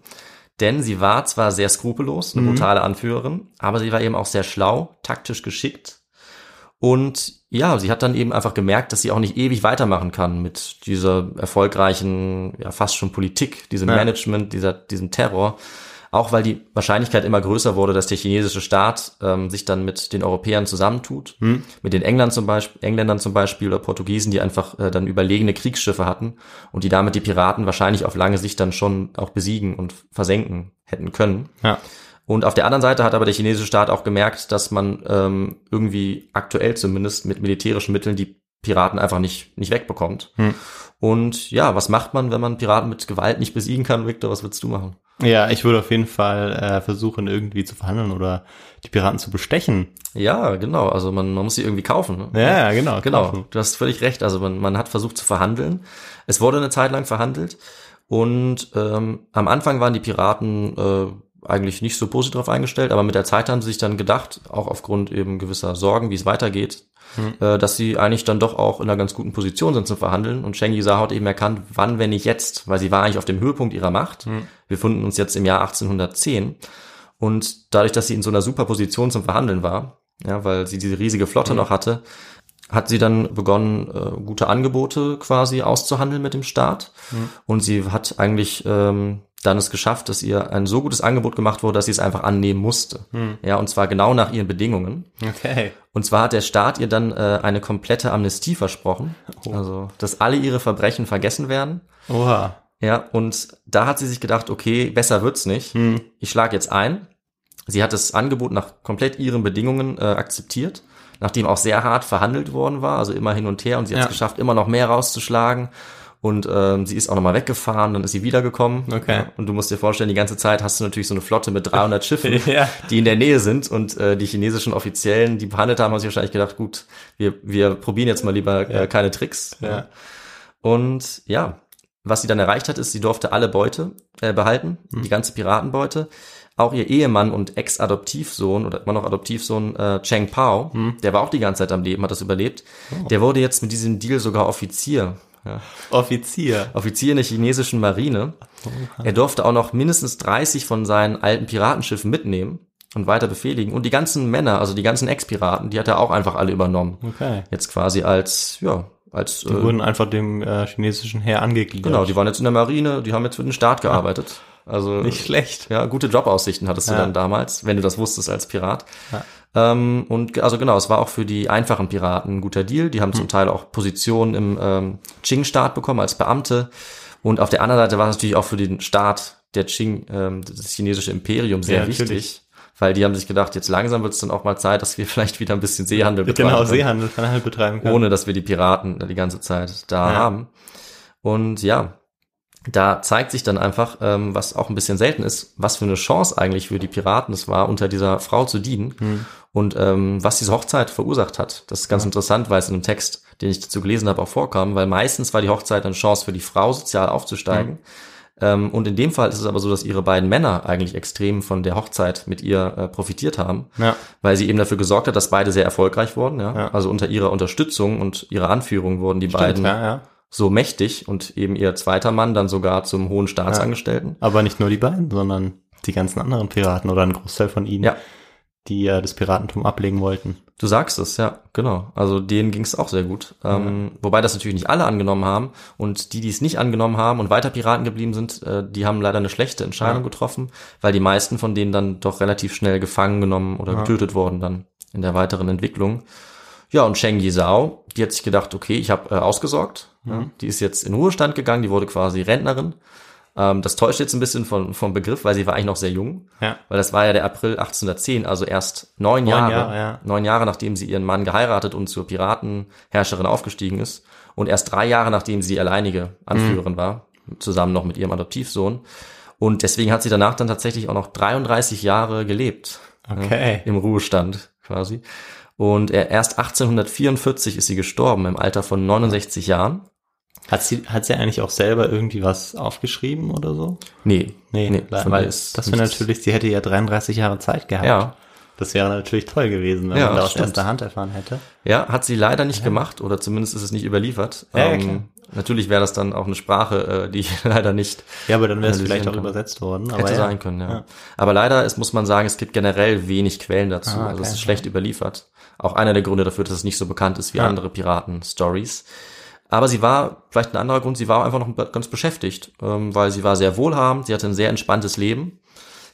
Denn sie war zwar sehr skrupellos, eine brutale Anführerin, aber sie war eben auch sehr schlau, taktisch geschickt. Und ja, sie hat dann eben einfach gemerkt, dass sie auch nicht ewig weitermachen kann mit dieser erfolgreichen, ja fast schon Politik, diesem Ja. Management, dieser, diesem Terror. Auch weil die Wahrscheinlichkeit immer größer wurde, dass der chinesische Staat ähm, sich dann mit den Europäern zusammentut, mit den Engländern zum Beispiel, Engländern zum Beispiel oder Portugiesen, die einfach äh, dann überlegene Kriegsschiffe hatten und die damit die Piraten wahrscheinlich auf lange Sicht dann schon auch besiegen und versenken hätten können. Ja. Und auf der anderen Seite hat aber der chinesische Staat auch gemerkt, dass man ähm, irgendwie aktuell zumindest mit militärischen Mitteln die Piraten einfach nicht, nicht wegbekommt. Und ja, was macht man, wenn man Piraten mit Gewalt nicht besiegen kann? Victor, was würdest du machen? Ja, ich würde auf jeden Fall äh, versuchen, irgendwie zu verhandeln oder die Piraten zu bestechen. Ja, genau. Also man, man muss sie irgendwie kaufen. Ne? Ja, ja, genau. Genau, kaufen. du hast völlig recht. Also man, man hat versucht zu verhandeln. Es wurde eine Zeit lang verhandelt und ähm, am Anfang waren die Piraten äh, eigentlich nicht so positiv darauf eingestellt, aber mit der Zeit haben sie sich dann gedacht, auch aufgrund eben gewisser Sorgen, wie es weitergeht, äh, dass sie eigentlich dann doch auch in einer ganz guten Position sind zum Verhandeln. Und Sheng Yisa hat eben erkannt, wann, wenn nicht jetzt, weil sie war eigentlich auf dem Höhepunkt ihrer Macht. Wir befinden uns jetzt im Jahr 1810. Und dadurch, dass sie in so einer super Position zum Verhandeln war, ja, weil sie diese riesige Flotte noch hatte, hat sie dann begonnen, äh, gute Angebote quasi auszuhandeln mit dem Staat. Und sie hat eigentlich ähm, dann es geschafft, dass ihr ein so gutes Angebot gemacht wurde, dass sie es einfach annehmen musste. Ja, und zwar genau nach ihren Bedingungen. Okay. Und zwar hat der Staat ihr dann äh, eine komplette Amnestie versprochen. Also, dass alle ihre Verbrechen vergessen werden. Oha. Ja, und da hat sie sich gedacht, okay, besser wird's nicht. Ich schlage jetzt ein. Sie hat das Angebot nach komplett ihren Bedingungen äh, akzeptiert, nachdem auch sehr hart verhandelt worden war, also immer hin und her. Und sie hat es Ja. geschafft, immer noch mehr rauszuschlagen. Und ähm, sie ist auch nochmal weggefahren, dann ist sie wiedergekommen. Okay. Ja, und du musst dir vorstellen, die ganze Zeit hast du natürlich so eine Flotte mit 300 Schiffen, Ja. die in der Nähe sind. Und äh, die chinesischen Offiziellen, die behandelt haben, haben sich wahrscheinlich gedacht, gut, wir, wir probieren jetzt mal lieber äh, keine Tricks. Ja. Und ja, was sie dann erreicht hat, ist, sie durfte alle Beute äh, behalten, die ganze Piratenbeute. Auch ihr Ehemann und Ex-Adoptivsohn oder immer noch Adoptivsohn äh, Cheng Pao, der war auch die ganze Zeit am Leben, hat das überlebt. Der wurde jetzt mit diesem Deal sogar Offizier. Ja. Offizier. Offizier in der chinesischen Marine. Er durfte auch noch mindestens 30 von seinen alten Piratenschiffen mitnehmen und weiter befehligen. Und die ganzen Männer, also die ganzen Ex-Piraten, die hat er auch einfach alle übernommen. Okay. Jetzt quasi als, ja, als Die wurden einfach dem äh, chinesischen Heer angegliedert. Genau, die waren jetzt in der Marine, die haben jetzt für den Staat gearbeitet. Also Nicht schlecht. ja, gute Jobaussichten hattest du Ja. dann damals, wenn du das wusstest als Pirat. Ähm, und also genau, es war auch für die einfachen Piraten ein guter Deal. Die haben Hm. zum Teil auch Positionen im ähm, Qing-Staat bekommen als Beamte. Und auf der anderen Seite war es natürlich auch für den Staat der Qing, ähm, das chinesische Imperium sehr Ja, wichtig. natürlich. Weil die haben sich gedacht, jetzt langsam wird es dann auch mal Zeit, dass wir vielleicht wieder ein bisschen Seehandel betreiben. Genau, Seehandel kann er halt betreiben können. ohne dass wir die Piraten die ganze Zeit da Ja. haben. Und ja, da zeigt sich dann einfach, ähm, was auch ein bisschen selten ist, was für eine Chance eigentlich für die Piraten es war, unter dieser Frau zu dienen Hm. und ähm, was diese Hochzeit verursacht hat. Das ist ganz interessant, weil es in einem Text, den ich dazu gelesen habe, auch vorkam, weil meistens war die Hochzeit eine Chance für die Frau, sozial aufzusteigen. Hm. Ähm, und in dem Fall ist es aber so, dass ihre beiden Männer eigentlich extrem von der Hochzeit mit ihr äh, profitiert haben Ja. weil sie eben dafür gesorgt hat, dass beide sehr erfolgreich wurden. Ja? Ja. Also unter ihrer Unterstützung und ihrer Anführung wurden die Stimmt, beiden ja, ja. So mächtig und eben ihr zweiter Mann dann sogar zum hohen Staatsangestellten. Aber nicht nur die beiden, sondern die ganzen anderen Piraten oder ein Großteil von ihnen, Ja. die ja das Piratentum ablegen wollten. Du sagst es, ja, genau. Also denen ging es auch sehr gut. Ähm, wobei das natürlich nicht alle angenommen haben und die, die es nicht angenommen haben und weiter Piraten geblieben sind, äh, die haben leider eine schlechte Entscheidung Ja. getroffen, weil die meisten von denen dann doch relativ schnell gefangen genommen oder Ja. getötet wurden dann in der weiteren Entwicklung. Ja, und Sheng Yizhao, die hat sich gedacht, okay, ich habe äh, ausgesorgt. Ja, die ist jetzt in Ruhestand gegangen, die wurde quasi Rentnerin. Ähm, das täuscht jetzt ein bisschen von, vom Begriff, weil sie war eigentlich noch sehr jung. Ja. Weil das war ja der April 1810, also erst neun, Neun Jahre, Jahre, ja. neun Jahre nachdem sie ihren Mann geheiratet und zur Piratenherrscherin aufgestiegen ist und erst drei Jahre nachdem sie alleinige Anführerin Mhm. war, zusammen noch mit ihrem Adoptivsohn. Und deswegen hat sie danach dann tatsächlich auch noch 33 Jahre gelebt. Okay. Ja, Im Ruhestand quasi. Und er, erst 1844 ist sie gestorben, im Alter von 69 Jahren. Hat sie, hat sie eigentlich auch selber irgendwie was aufgeschrieben oder so? Nee, Nee, von weil ist das wäre natürlich, sie hätte ja 33 Jahre Zeit gehabt. Ja. Das wäre natürlich toll gewesen, wenn Ja, man da aus stimmt. erster Hand erfahren hätte. Ja, hat sie leider nicht gemacht oder zumindest ist es nicht überliefert. Ähm, Ja, ja, klar. natürlich wäre das dann auch eine Sprache, äh, die ich leider nicht Ja, aber dann wäre es vielleicht auch kann. übersetzt worden. Aber hätte ja. sein können. Ja. Ja. Aber leider ist, muss man sagen, es gibt generell wenig Quellen dazu. Ah, Also es okay. ist schlecht überliefert. Auch einer der Gründe dafür, dass es nicht so bekannt ist wie Ja. andere Piraten-Stories. Aber sie war, vielleicht ein anderer Grund, sie war einfach noch ganz beschäftigt, ähm, weil sie war sehr wohlhabend, sie hatte ein sehr entspanntes Leben.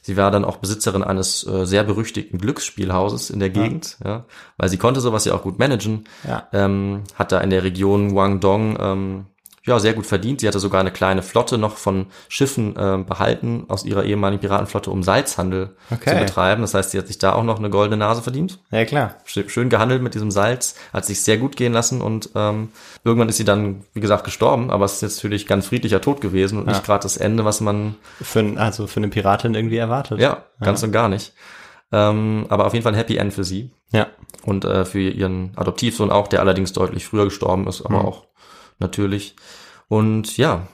Sie war dann auch Besitzerin eines äh, sehr berüchtigten Glücksspielhauses in der Gegend, ja. weil sie konnte sowas ja auch gut managen. Ja. Ähm, hat da in der Region Guangdong ähm, ja sehr gut verdient. Sie hatte sogar eine kleine Flotte noch von Schiffen ähm, behalten aus ihrer ehemaligen Piratenflotte, um Salzhandel Okay. zu betreiben. Das heißt, sie hat sich da auch noch eine goldene Nase verdient Ja, klar. schön gehandelt mit diesem Salz, hat sich sehr gut gehen lassen und ähm, irgendwann ist sie dann, wie gesagt, gestorben, aber es ist jetzt natürlich ganz friedlicher Tod gewesen und Ja. nicht gerade das Ende, was man, Für, also für eine Piratin irgendwie erwartet. ja, ganz und gar nicht. Ähm, aber auf jeden Fall ein Happy End für sie Ja. und äh, für ihren Adoptivsohn auch, der allerdings deutlich früher gestorben ist, aber Mhm. auch natürlich. Und ja,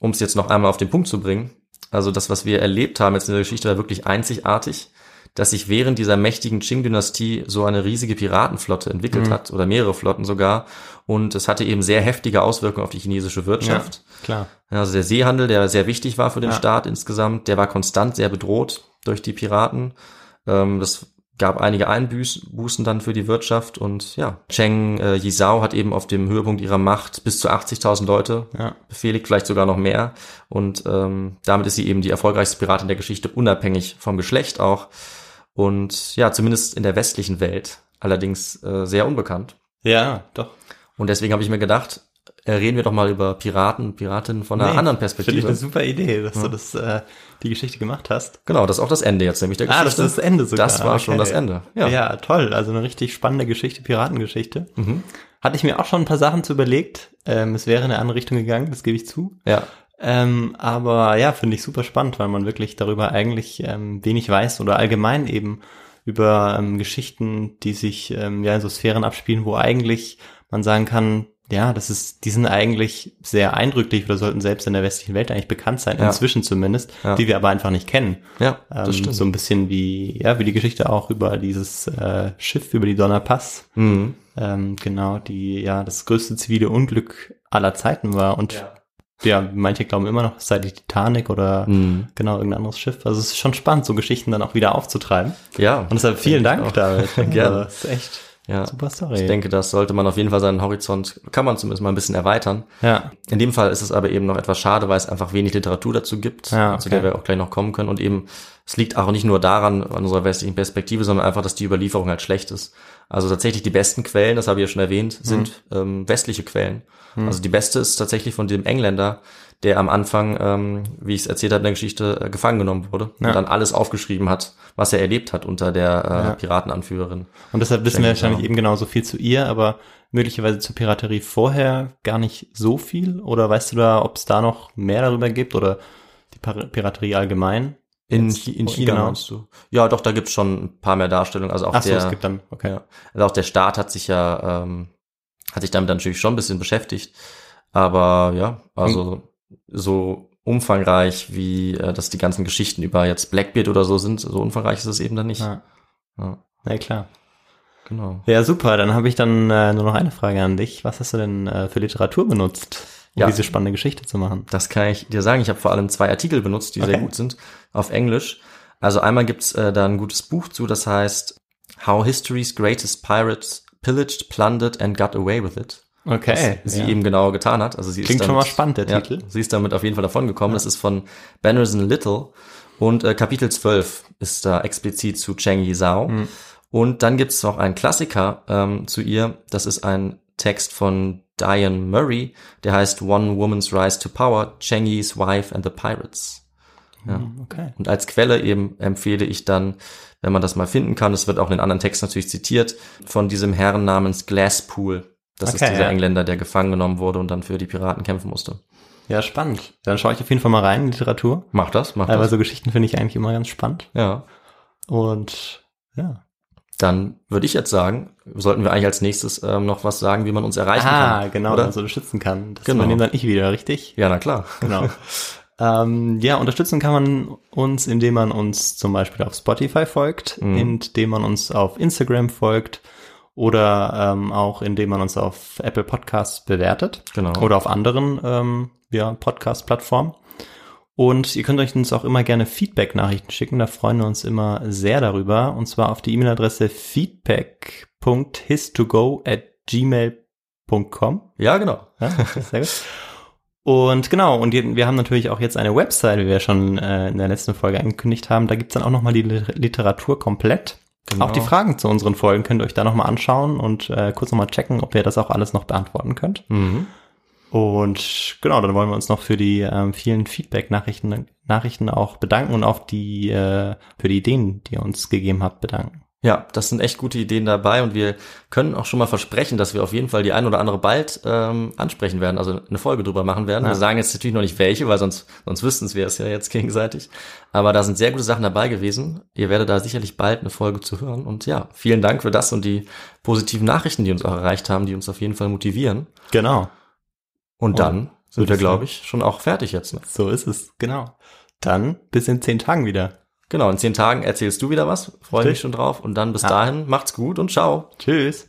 um es jetzt noch einmal auf den Punkt zu bringen, also das, was wir erlebt haben jetzt in der Geschichte, war wirklich einzigartig, dass sich während dieser mächtigen Qing-Dynastie so eine riesige Piratenflotte entwickelt Mhm. hat oder mehrere Flotten sogar. Und es hatte eben sehr heftige Auswirkungen auf die chinesische Wirtschaft. Klar. Ja, Also der Seehandel, der sehr wichtig war für den Ja. Staat insgesamt, der war konstant sehr bedroht durch die Piraten. Ähm, das gab einige Einbußen dann für die Wirtschaft und ja, Cheng äh, Yizhao hat eben auf dem Höhepunkt ihrer Macht bis zu 80.000 Leute Ja. befehligt, vielleicht sogar noch mehr. Und ähm, damit ist sie eben die erfolgreichste Piratin der Geschichte, unabhängig vom Geschlecht auch. Und ja, zumindest in der westlichen Welt allerdings äh, sehr unbekannt. Ja, doch. Und deswegen habe ich mir gedacht, äh, reden wir doch mal über Piraten, Piratinnen von einer Nee, anderen Finde ich Perspektive. eine super Idee, dass du das, äh, die Geschichte gemacht hast. Genau, das ist auch das Ende jetzt, nämlich der Ah, Geschichte. das ist das Ende sogar. Das war schon Okay. das Ende. Ja. Ja. toll. Also eine richtig spannende Geschichte, Piratengeschichte. Mhm. Hatte ich mir auch schon ein paar Sachen zu überlegt. Ähm, es wäre in eine andere Richtung gegangen, das gebe ich zu. Ja. Ähm, aber ja, finde ich super spannend, weil man wirklich darüber eigentlich ähm, wenig weiß oder allgemein eben über ähm, Geschichten, die sich ähm, ja in so Sphären abspielen, wo eigentlich man sagen kann, ja, das ist, die sind eigentlich sehr eindrücklich oder sollten selbst in der westlichen Welt eigentlich bekannt sein, Ja. inzwischen zumindest, Ja. die wir aber einfach nicht kennen. Ja, Ähm, das stimmt. so ein bisschen wie, ja, wie die Geschichte auch über dieses äh, Schiff, über die Donnerpass. Mhm. Ähm, genau, die ja das größte zivile Unglück aller Zeiten war. Und ja, manche glauben immer noch, es sei die Titanic oder Mhm. genau irgendein anderes Schiff. Also es ist schon spannend, so Geschichten dann auch wieder aufzutreiben. Ja. Und deshalb vielen Dank. David. Gerne. Also, das ist echt Ja. super Story. Ich denke, das sollte man auf jeden Fall seinen Horizont, kann man zumindest mal ein bisschen erweitern. ja, In dem Fall ist es aber eben noch etwas schade, weil es einfach wenig Literatur dazu gibt, Ja, zu okay. der wir auch gleich noch kommen können. Und eben, es liegt auch nicht nur daran, an unserer westlichen Perspektive, sondern einfach, dass die Überlieferung halt schlecht ist. Also tatsächlich die besten Quellen, das habe ich ja schon erwähnt, sind Mhm. ähm, westliche Quellen. Also die beste ist tatsächlich von dem Engländer, der am Anfang, ähm, wie ich es erzählt habe in der Geschichte, äh, gefangen genommen wurde Ja. und dann alles aufgeschrieben hat, was er erlebt hat unter der äh, Ja. Piratenanführerin. und deshalb wissen wir wahrscheinlich auch. eben genauso viel zu ihr, aber möglicherweise zur Piraterie vorher gar nicht so viel. Oder weißt du da, ob es da noch mehr darüber gibt oder die Par- Piraterie allgemein? In, Jetzt- in China genau. meinst du? Ja, doch, da gibt's schon ein paar mehr Darstellungen. Also auch Ach so, der, es gibt dann, okay. Ja. Also auch der Staat hat sich ja, ähm, hat sich damit natürlich schon ein bisschen beschäftigt. Aber ja, also so umfangreich, wie äh, das die ganzen Geschichten über jetzt Blackbeard oder so sind, so umfangreich ist es eben dann nicht. Ja. Ja, Na klar. genau. Ja, super. Dann habe ich dann äh, nur noch eine Frage an dich. Was hast du denn äh, für Literatur benutzt, um Ja. diese spannende Geschichte zu machen? Das kann ich dir sagen. Ich habe vor allem zwei Artikel benutzt, die sehr Okay. gut sind, auf Englisch. Also einmal gibt's äh, da ein gutes Buch zu, das heißt How History's Greatest Pirates Pillaged, Plundered and Got Away with It. Okay. was sie ja. eben genau getan hat. Also sie Klingt ist schon damit, mal spannend, der ja, Titel. Sie ist damit auf jeden Fall davon gekommen. Das ist von Bennerson Little und äh, Kapitel 12 ist da explizit zu Cheng Yizhao. Mhm. Und dann gibt's noch einen Klassiker ähm, zu ihr. Das ist ein Text von Diane Murray, der heißt One Woman's Rise to Power, Cheng Yi's Wife and the Pirates. Ja. Okay. Und als Quelle eben empfehle ich dann, wenn man das mal finden kann, es wird auch in den anderen Texten natürlich zitiert, von diesem Herrn namens Glasspool. Das Okay, ist dieser ja. Engländer, der gefangen genommen wurde und dann für die Piraten kämpfen musste. Ja, spannend. Dann schaue ich auf jeden Fall mal rein in die Literatur. Mach das, mach Aber das. so Geschichten finde ich eigentlich immer ganz spannend. Ja. Und ja. dann würde ich jetzt sagen, sollten wir eigentlich als nächstes ähm, noch was sagen, wie man uns erreichen ah, kann. genau, oder? uns unterstützen kann. Das Genau. übernehme dann ich wieder, richtig? Ja, na klar. Genau. ähm, ja, unterstützen kann man uns, indem man uns zum Beispiel auf Spotify folgt, Mhm. indem man uns auf Instagram folgt oder ähm, auch indem man uns auf Apple Podcasts bewertet Genau. oder auf anderen ähm, ja, Podcast-Plattformen. Und ihr könnt euch uns auch immer gerne Feedback-Nachrichten schicken, da freuen wir uns immer sehr darüber. Und zwar auf die E-Mail-Adresse feedback.histogo at gmail.com. Ja, genau. Ja, sehr gut. Und genau, und wir haben natürlich auch jetzt eine Website, wie wir schon äh, in der letzten Folge angekündigt haben. Da gibt's dann auch nochmal die Lit- Literatur komplett. Genau. Auch die Fragen zu unseren Folgen könnt ihr euch da nochmal anschauen und äh, kurz nochmal checken, ob ihr das auch alles noch beantworten könnt. Mhm. Und genau, dann wollen wir uns noch für die ähm, vielen Feedback-Nachrichten Nachrichten auch bedanken und auch die äh, für die Ideen, die ihr uns gegeben habt, bedanken. Ja, das sind echt gute Ideen dabei und wir können auch schon mal versprechen, dass wir auf jeden Fall die ein oder andere bald ähm, ansprechen werden, also eine Folge drüber machen werden. Ja. Wir sagen jetzt natürlich noch nicht welche, weil sonst, sonst wüssten wir es ja jetzt gegenseitig. Aber da sind sehr gute Sachen dabei gewesen. Ihr werdet da sicherlich bald eine Folge zu hören. Und ja, vielen Dank für das und die positiven Nachrichten, die uns auch erreicht haben, die uns auf jeden Fall motivieren. Genau. Und Oh, dann sind wir, ich glaube ich, schon auch fertig jetzt. Ne? So ist es, genau. Dann bis in zehn Tagen wieder. Genau, in zehn Tagen erzählst du wieder was. Freue mich schon drauf. Und dann bis Ja. dahin, macht's gut und ciao. Tschüss.